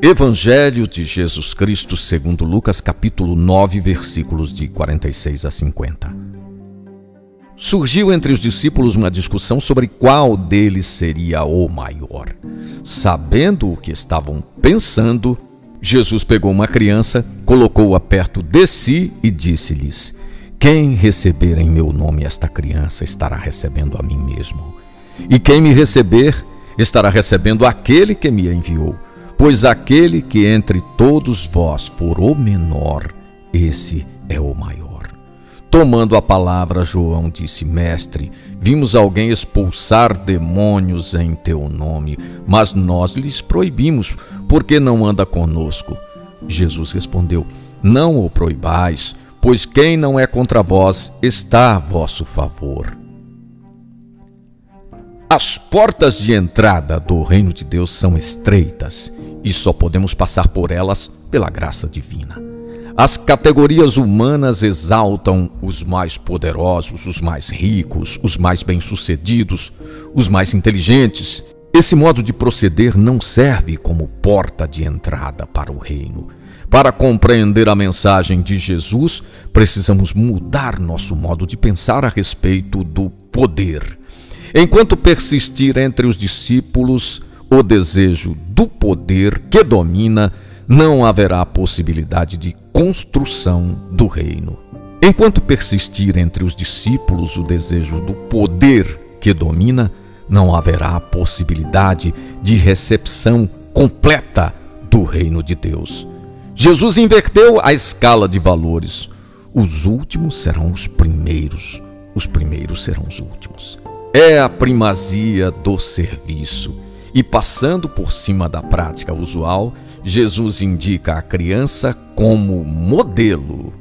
Evangelho de Jesus Cristo, segundo Lucas, capítulo 9, versículos de 46 a 50. Surgiu entre os discípulos uma discussão sobre qual deles seria o maior. Sabendo o que estavam pensando, Jesus pegou uma criança, colocou-a perto de si e disse-lhes: Quem receber em meu nome esta criança estará recebendo a mim mesmo. E quem me receber estará recebendo aquele que me enviou. Pois aquele que entre todos vós for o menor, esse é o maior. Tomando a palavra, João disse: Mestre, vimos alguém expulsar demônios em teu nome, mas nós lhes proibimos, porque não anda conosco. Jesus respondeu: Não o proibais, pois quem não é contra vós está a vosso favor. As portas de entrada do reino de Deus são estreitas e só podemos passar por elas pela graça divina. As categorias humanas exaltam os mais poderosos, os mais ricos, os mais bem-sucedidos, os mais inteligentes. Esse modo de proceder não serve como porta de entrada para o reino. Para compreender a mensagem de Jesus, precisamos mudar nosso modo de pensar a respeito do poder Enquanto persistir entre os discípulos o desejo do poder que domina, não haverá possibilidade de construção do reino. Enquanto persistir entre os discípulos o desejo do poder que domina, não haverá possibilidade de recepção completa do reino de Deus. Jesus inverteu a escala de valores. Os últimos serão os primeiros, os primeiros serão os últimos é a primazia do serviço. E passando por cima da prática usual, Jesus indica a criança como modelo